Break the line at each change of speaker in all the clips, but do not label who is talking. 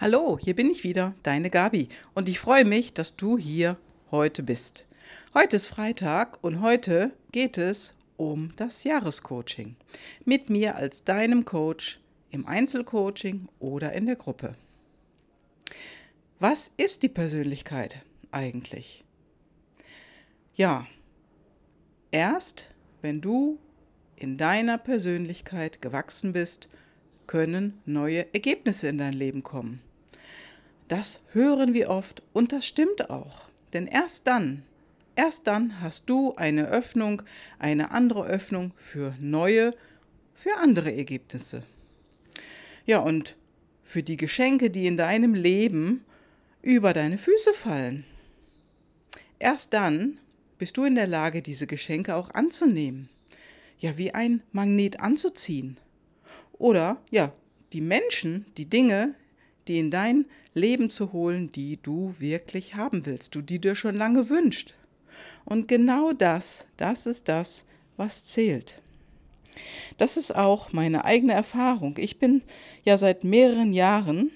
Hallo, hier bin ich wieder, deine Gabi, und ich freue mich, dass du hier heute bist. Heute ist Freitag und heute geht es um das Jahrescoaching. Mit mir als deinem Coach im Einzelcoaching oder in der Gruppe. Was ist die Persönlichkeit eigentlich? Ja, erst wenn du in deiner Persönlichkeit gewachsen bist, können neue Ergebnisse in dein Leben kommen. Das hören wir oft und das stimmt auch. Denn erst dann, erst dann hast du eine Öffnung, eine andere Öffnung für neue, für andere Ergebnisse. Ja, und für die Geschenke, die in deinem Leben über deine Füße fallen. Erst dann bist du in der Lage, diese Geschenke auch anzunehmen. Ja, wie ein Magnet anzuziehen. Oder ja, die Menschen, die Dinge, die in dein Leben zu holen, die du wirklich haben willst, du die dir schon lange wünscht. Und genau das, das ist das, was zählt. Das ist auch meine eigene Erfahrung. Ich bin ja seit mehreren Jahren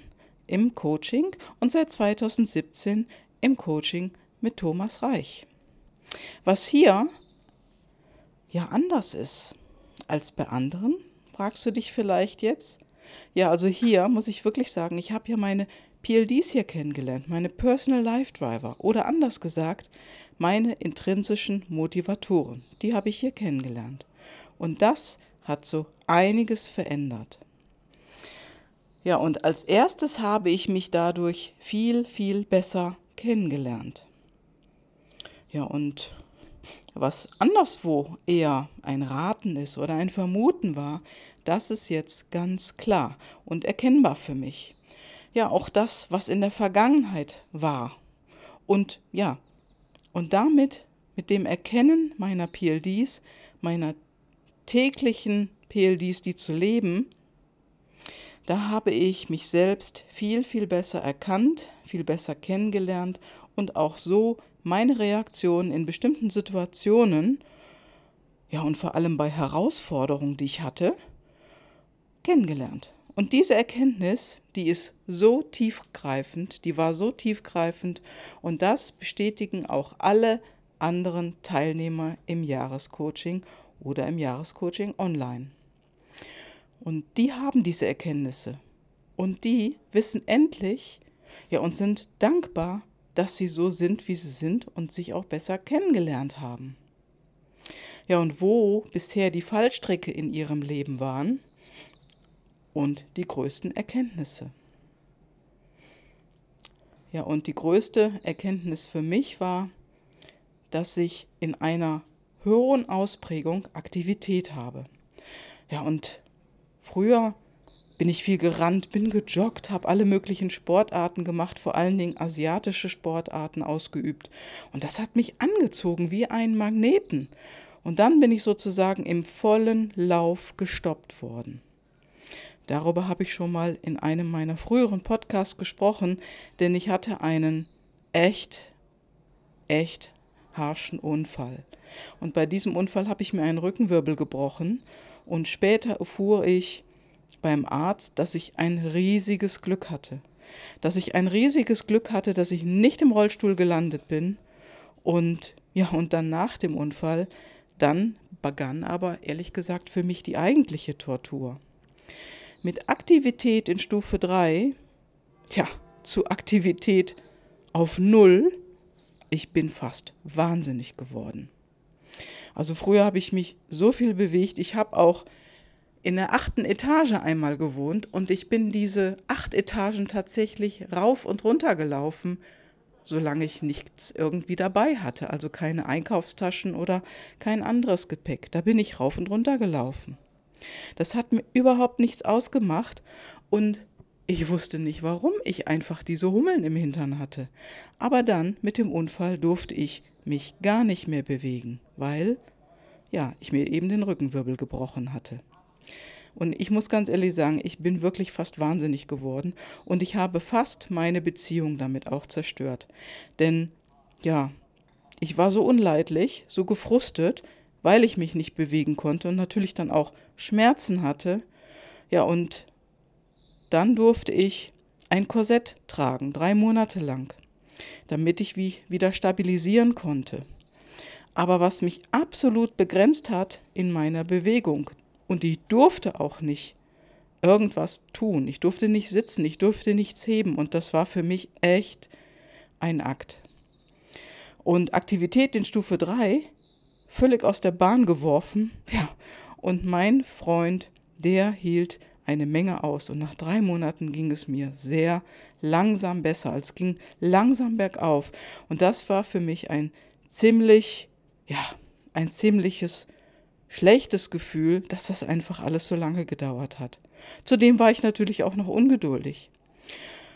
im Coaching und seit 2017 im Coaching mit Thomas Reich. Was hier ja anders ist als bei anderen, fragst du dich vielleicht jetzt? Ja, also hier muss ich wirklich sagen, ich habe ja meine PLDs hier kennengelernt, meine Personal Life Driver oder anders gesagt, meine intrinsischen Motivatoren. Die habe ich hier kennengelernt. Und das hat so einiges verändert. Ja, und als erstes habe ich mich dadurch viel, viel besser kennengelernt. Ja, und was anderswo eher ein Raten ist oder ein Vermuten war, das ist jetzt ganz klar und erkennbar für mich. Ja, auch das, was in der Vergangenheit war. Und ja, und damit, mit dem Erkennen meiner PLDs, meiner täglichen PLDs, die zu leben, da habe ich mich selbst viel, viel besser erkannt, viel besser kennengelernt und auch so meine Reaktionen in bestimmten Situationen, ja und vor allem bei Herausforderungen, die ich hatte, kennengelernt. Und diese Erkenntnis, die ist so tiefgreifend, die war so tiefgreifend und das bestätigen auch alle anderen Teilnehmer im Jahrescoaching oder im Jahrescoaching online. Und die haben diese Erkenntnisse und die wissen endlich, ja, und sind dankbar, dass sie so sind, wie sie sind und sich auch besser kennengelernt haben. Ja, und wo bisher die Fallstricke in ihrem Leben waren und die größten Erkenntnisse. Ja, und die größte Erkenntnis für mich war, dass ich in einer höheren Ausprägung Aktivität habe. Ja, und früher bin ich viel gerannt, bin gejoggt, habe alle möglichen Sportarten gemacht, vor allen Dingen asiatische Sportarten ausgeübt. Und das hat mich angezogen wie ein Magneten. Und dann bin ich sozusagen im vollen Lauf gestoppt worden. Darüber habe ich schon mal in einem meiner früheren Podcasts gesprochen, denn ich hatte einen echt, echt harschen Unfall. Und bei diesem Unfall habe ich mir einen Rückenwirbel gebrochen und später erfuhr ich, beim Arzt, dass ich ein riesiges Glück hatte. Dass ich ein riesiges Glück hatte, dass ich nicht im Rollstuhl gelandet bin. Und ja, und dann nach dem Unfall, dann begann aber ehrlich gesagt für mich die eigentliche Tortur. Mit Aktivität in Stufe 3, ja, zu Aktivität auf Null, ich bin fast wahnsinnig geworden. Also früher habe ich mich so viel bewegt, ich habe auch in der achten Etage einmal gewohnt und ich bin diese acht Etagen tatsächlich rauf und runter gelaufen, solange ich nichts irgendwie dabei hatte, also keine Einkaufstaschen oder kein anderes Gepäck. Da bin ich rauf und runter gelaufen. Das hat mir überhaupt nichts ausgemacht und ich wusste nicht, warum ich einfach diese Hummeln im Hintern hatte. Aber dann mit dem Unfall durfte ich mich gar nicht mehr bewegen, weil ja, ich mir eben den Rückenwirbel gebrochen hatte. Und ich muss ganz ehrlich sagen, ich bin wirklich fast wahnsinnig geworden und ich habe fast meine Beziehung damit auch zerstört. Denn ja, ich war so unleidlich, so gefrustet, weil ich mich nicht bewegen konnte und natürlich dann auch Schmerzen hatte. Ja, und dann durfte ich ein Korsett tragen, drei Monate lang, damit ich wie, wieder stabilisieren konnte. Aber was mich absolut begrenzt hat in meiner Bewegung, und ich durfte auch nicht irgendwas tun, ich durfte nicht sitzen, ich durfte nichts heben, und das war für mich echt ein Akt. Und Aktivität in Stufe 3, völlig aus der Bahn geworfen, ja, und mein Freund, der hielt eine Menge aus. Und nach drei Monaten ging es mir sehr langsam besser. Es ging langsam bergauf. Und das war für mich ein ziemlich, ja, ein ziemliches schlechtes Gefühl, dass das einfach alles so lange gedauert hat. Zudem war ich natürlich auch noch ungeduldig.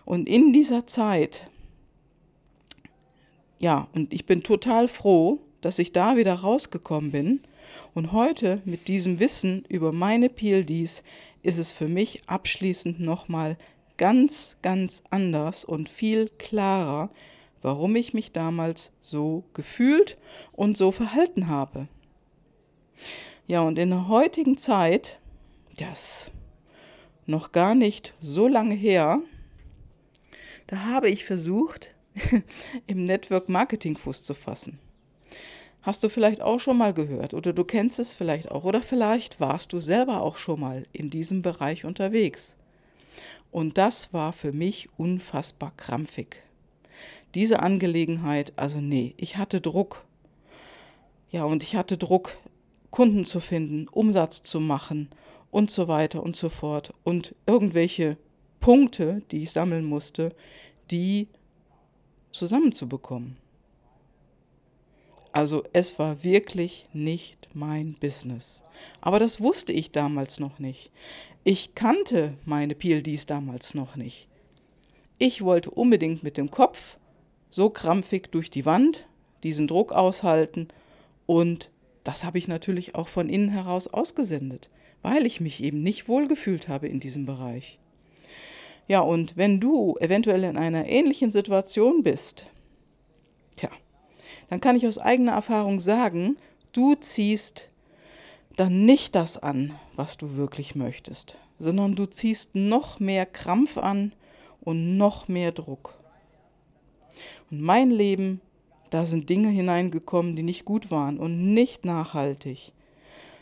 Und in dieser Zeit, ja, und ich bin total froh, dass ich da wieder rausgekommen bin. Und heute mit diesem Wissen über meine PLDs ist es für mich abschließend nochmal ganz, ganz anders und viel klarer, warum ich mich damals so gefühlt und so verhalten habe. Ja, und in der heutigen Zeit, das noch gar nicht so lange her, da habe ich versucht, im Network Marketing Fuß zu fassen. Hast du vielleicht auch schon mal gehört oder du kennst es vielleicht auch oder vielleicht warst du selber auch schon mal in diesem Bereich unterwegs. Und das war für mich unfassbar krampfig. Diese Angelegenheit, also nee, ich hatte Druck. Ja, und ich hatte Druck, Kunden zu finden, Umsatz zu machen und so weiter und so fort. Und irgendwelche Punkte, die ich sammeln musste, die zusammenzubekommen. Also es war wirklich nicht mein Business. Aber das wusste ich damals noch nicht. Ich kannte meine PLDs damals noch nicht. Ich wollte unbedingt mit dem Kopf so krampfig durch die Wand diesen Druck aushalten und das habe ich natürlich auch von innen heraus ausgesendet, weil ich mich eben nicht wohlgefühlt habe in diesem Bereich. Ja, und wenn du eventuell in einer ähnlichen Situation bist, dann kann ich aus eigener Erfahrung sagen, du ziehst dann nicht das an, was du wirklich möchtest, sondern du ziehst noch mehr Krampf an und noch mehr Druck. Und mein Leben, da sind Dinge hineingekommen, die nicht gut waren und nicht nachhaltig.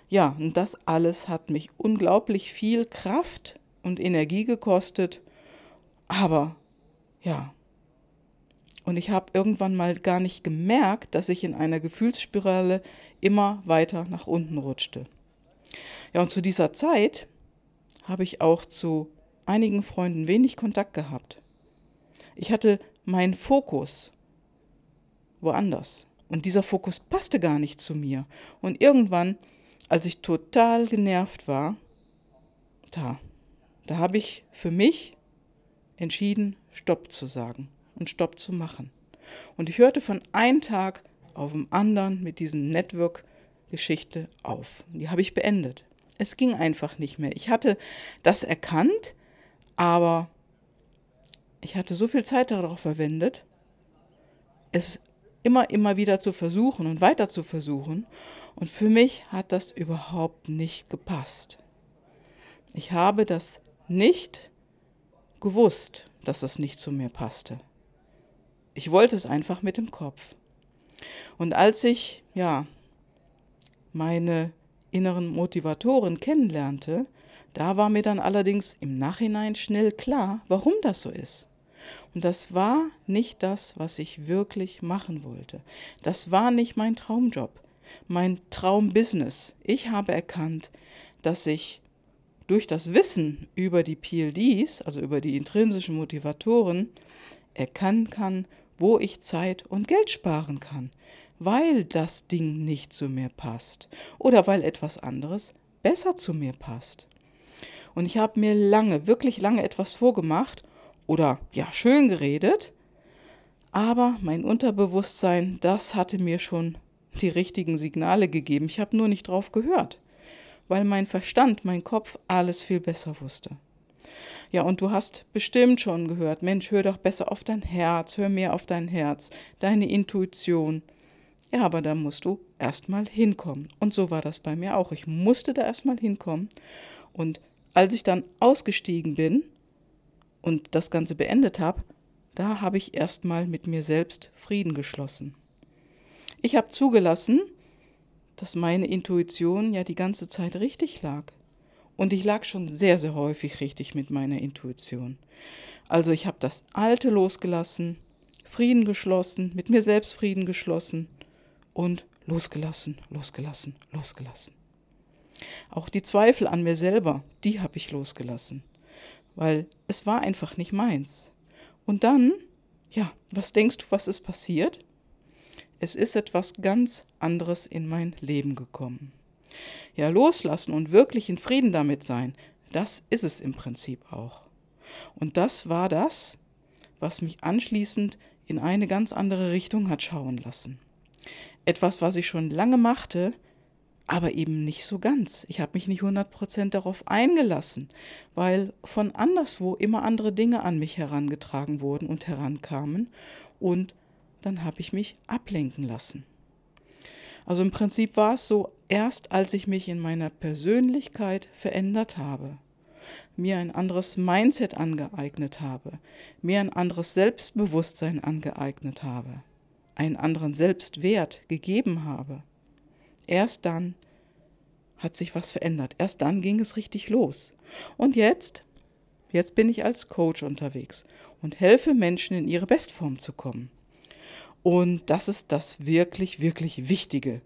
Ja, und das alles hat mich unglaublich viel Kraft und Energie gekostet, aber ja, und ich habe irgendwann mal gar nicht gemerkt, dass ich in einer Gefühlsspirale immer weiter nach unten rutschte. Ja, und zu dieser Zeit habe ich auch zu einigen Freunden wenig Kontakt gehabt. Ich hatte meinen Fokus woanders. Und dieser Fokus passte gar nicht zu mir. Und irgendwann, als ich total genervt war, da, da habe ich für mich entschieden, Stopp zu sagen und Stopp zu machen. Und ich hörte von einem Tag auf den anderen mit diesem Network-Geschichte auf. Die habe ich beendet. Es ging einfach nicht mehr. Ich hatte das erkannt, aber ich hatte so viel Zeit darauf verwendet, es immer, immer wieder zu versuchen und weiter zu versuchen. Und für mich hat das überhaupt nicht gepasst. Ich habe das nicht gewusst, dass es nicht zu mir passte. Ich wollte es einfach mit dem Kopf. Und als ich, ja, meine inneren Motivatoren kennenlernte, da war mir dann allerdings im Nachhinein schnell klar, warum das so ist. Und das war nicht das, was ich wirklich machen wollte. Das war nicht mein Traumjob, mein Traumbusiness. Ich habe erkannt, dass ich durch das Wissen über die PLDs, also über die intrinsischen Motivatoren, erkennen kann, wo ich Zeit und Geld sparen kann, weil das Ding nicht zu mir passt oder weil etwas anderes besser zu mir passt. Und ich habe mir lange, wirklich lange etwas vorgemacht oder ja, schön geredet, aber mein Unterbewusstsein, das hatte mir schon die richtigen Signale gegeben. Ich habe nur nicht drauf gehört, weil mein Verstand, mein Kopf alles viel besser wusste. Ja, und du hast bestimmt schon gehört, Mensch, hör doch besser auf dein Herz, hör mehr auf dein Herz, deine Intuition. Ja, aber da musst du erstmal hinkommen. Und so war das bei mir auch. Ich musste da erstmal hinkommen. Und als ich dann ausgestiegen bin, und das Ganze beendet habe, da habe ich erstmal mit mir selbst Frieden geschlossen. Ich habe zugelassen, dass meine Intuition ja die ganze Zeit richtig lag. Und ich lag schon sehr, sehr häufig richtig mit meiner Intuition. Also ich habe das Alte losgelassen, Frieden geschlossen, mit mir selbst Frieden geschlossen und losgelassen, losgelassen, losgelassen. Auch die Zweifel an mir selber, die habe ich losgelassen, weil es war einfach nicht meins. Und dann, ja, was denkst du, was ist passiert? Es ist etwas ganz anderes in mein Leben gekommen. Ja, loslassen und wirklich in Frieden damit sein, das ist es im Prinzip auch. Und das war das, was mich anschließend in eine ganz andere Richtung hat schauen lassen. Etwas, was ich schon lange machte, aber eben nicht so ganz. Ich habe mich nicht 100% darauf eingelassen, weil von anderswo immer andere Dinge an mich herangetragen wurden und herankamen und dann habe ich mich ablenken lassen. Also im Prinzip war es so, erst als ich mich in meiner Persönlichkeit verändert habe, mir ein anderes Mindset angeeignet habe, mir ein anderes Selbstbewusstsein angeeignet habe, einen anderen Selbstwert gegeben habe, erst dann hat sich was verändert. Erst dann ging es richtig los. Und jetzt, jetzt bin ich als Coach unterwegs und helfe Menschen in ihre Bestform zu kommen. Und das ist das wirklich, wirklich Wichtige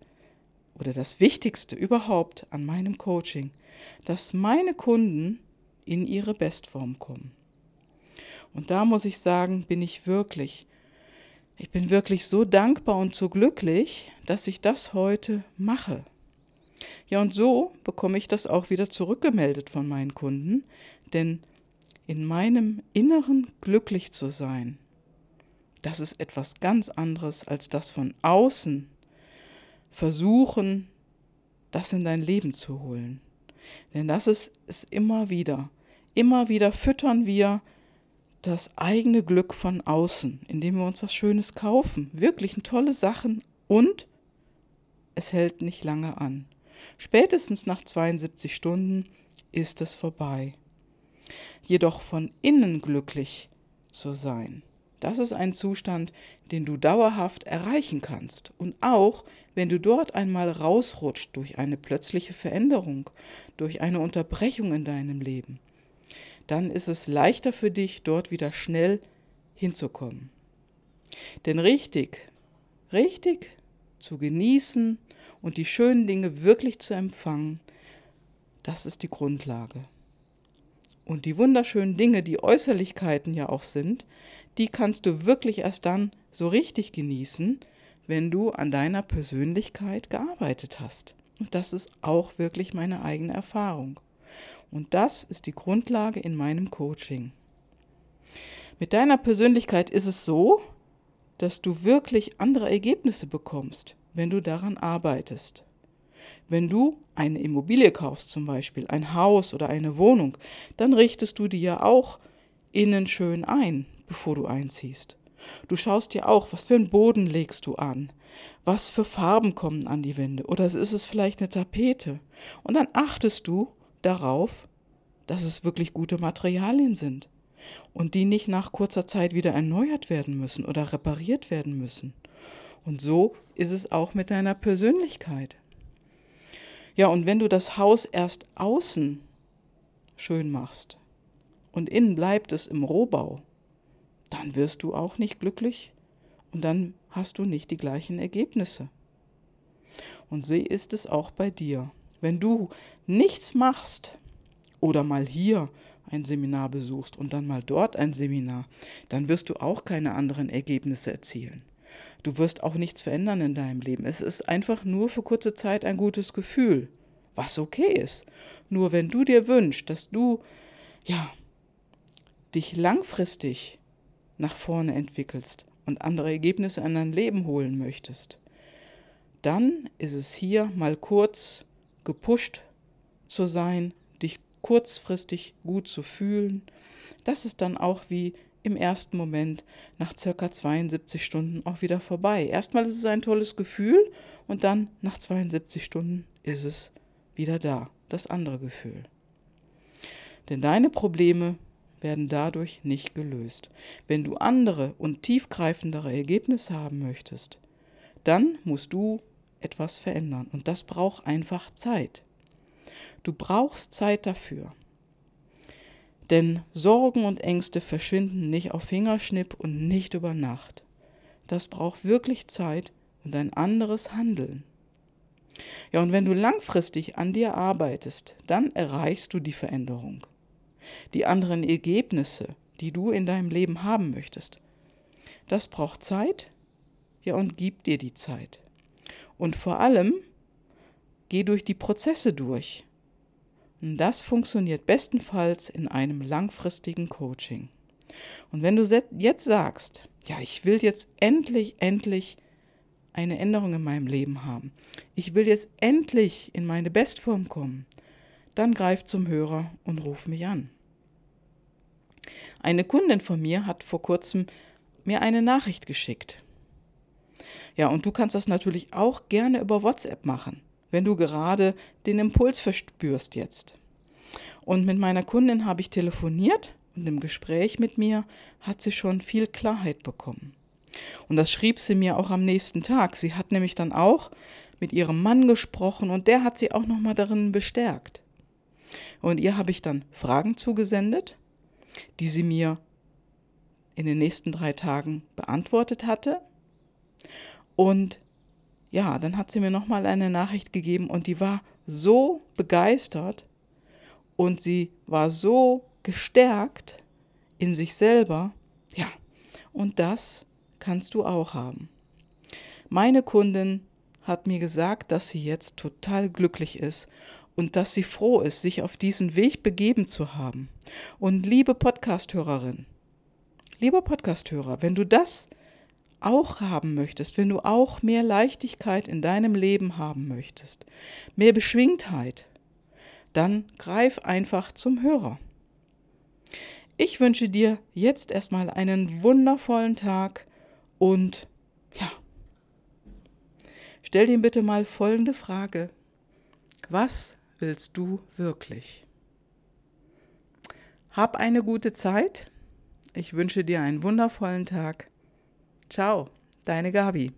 oder das Wichtigste überhaupt an meinem Coaching, dass meine Kunden in ihre Bestform kommen. Und da muss ich sagen, bin ich wirklich, ich bin wirklich so dankbar und so glücklich, dass ich das heute mache. Ja, und so bekomme ich das auch wieder zurückgemeldet von meinen Kunden, denn in meinem Inneren glücklich zu sein, das ist etwas ganz anderes als das von außen versuchen, das in dein Leben zu holen. Denn das ist es immer wieder. Immer wieder füttern wir das eigene Glück von außen, indem wir uns was Schönes kaufen, wirklich tolle Sachen und es hält nicht lange an. Spätestens nach 72 Stunden ist es vorbei. Jedoch von innen glücklich zu sein, das ist ein Zustand, den du dauerhaft erreichen kannst. Und auch wenn du dort einmal rausrutscht durch eine plötzliche Veränderung, durch eine Unterbrechung in deinem Leben, dann ist es leichter für dich, dort wieder schnell hinzukommen. Denn richtig, richtig zu genießen und die schönen Dinge wirklich zu empfangen, das ist die Grundlage. Und die wunderschönen Dinge, die Äußerlichkeiten ja auch sind, die kannst du wirklich erst dann so richtig genießen, wenn du an deiner Persönlichkeit gearbeitet hast. Und das ist auch wirklich meine eigene Erfahrung. Und das ist die Grundlage in meinem Coaching. Mit deiner Persönlichkeit ist es so, dass du wirklich andere Ergebnisse bekommst, wenn du daran arbeitest. Wenn du eine Immobilie kaufst, zum Beispiel ein Haus oder eine Wohnung, dann richtest du die ja auch innen schön ein bevor du einziehst. Du schaust dir auch, was für einen Boden legst du an, was für Farben kommen an die Wände oder ist es vielleicht eine Tapete. Und dann achtest du darauf, dass es wirklich gute Materialien sind und die nicht nach kurzer Zeit wieder erneuert werden müssen oder repariert werden müssen. Und so ist es auch mit deiner Persönlichkeit. Ja, und wenn du das Haus erst außen schön machst und innen bleibt es im Rohbau, dann wirst du auch nicht glücklich und dann hast du nicht die gleichen Ergebnisse. Und so ist es auch bei dir. Wenn du nichts machst oder mal hier ein Seminar besuchst und dann mal dort ein Seminar, dann wirst du auch keine anderen Ergebnisse erzielen. Du wirst auch nichts verändern in deinem Leben. Es ist einfach nur für kurze Zeit ein gutes Gefühl, was okay ist. Nur wenn du dir wünschst, dass du ja dich langfristig nach vorne entwickelst und andere Ergebnisse in dein Leben holen möchtest, dann ist es hier mal kurz gepusht zu sein, dich kurzfristig gut zu fühlen. Das ist dann auch wie im ersten Moment nach circa 72 Stunden auch wieder vorbei. Erstmal ist es ein tolles Gefühl und dann nach 72 Stunden ist es wieder da, das andere Gefühl. Denn deine Probleme werden dadurch nicht gelöst. Wenn du andere und tiefgreifendere Ergebnisse haben möchtest, dann musst du etwas verändern. Und das braucht einfach Zeit. Du brauchst Zeit dafür. Denn Sorgen und Ängste verschwinden nicht auf Fingerschnipp und nicht über Nacht. Das braucht wirklich Zeit und ein anderes Handeln. Ja, und wenn du langfristig an dir arbeitest, dann erreichst du die Veränderung. Die anderen Ergebnisse, die du in deinem Leben haben möchtest. Das braucht Zeit, ja, und gib dir die Zeit. Und vor allem, geh durch die Prozesse durch. Und das funktioniert bestenfalls in einem langfristigen Coaching. Und wenn du jetzt sagst, ja, ich will jetzt endlich, endlich eine Änderung in meinem Leben haben, ich will jetzt endlich in meine Bestform kommen, dann greif zum Hörer und ruf mich an. Eine Kundin von mir hat vor kurzem mir eine Nachricht geschickt. Ja, und du kannst das natürlich auch gerne über WhatsApp machen, wenn du gerade den Impuls verspürst jetzt. Und mit meiner Kundin habe ich telefoniert und im Gespräch mit mir hat sie schon viel Klarheit bekommen. Und das schrieb sie mir auch am nächsten Tag. Sie hat nämlich dann auch mit ihrem Mann gesprochen und der hat sie auch noch mal darin bestärkt. Und ihr habe ich dann Fragen zugesendet, die sie mir in den nächsten drei Tagen beantwortet hatte. Und ja, dann hat sie mir noch mal eine Nachricht gegeben und die war so begeistert und sie war so gestärkt in sich selber. Ja, und das kannst du auch haben. Meine Kundin hat mir gesagt, dass sie jetzt total glücklich ist und dass sie froh ist, sich auf diesen Weg begeben zu haben. Und liebe Podcasthörerin, lieber Podcasthörer, wenn du das auch haben möchtest, wenn du auch mehr Leichtigkeit in deinem Leben haben möchtest, mehr Beschwingtheit, dann greif einfach zum Hörer. Ich wünsche dir jetzt erstmal einen wundervollen Tag und ja, stell dir bitte mal folgende Frage. Was willst du wirklich? Hab eine gute Zeit. Ich wünsche dir einen wundervollen Tag. Ciao, deine Gabi.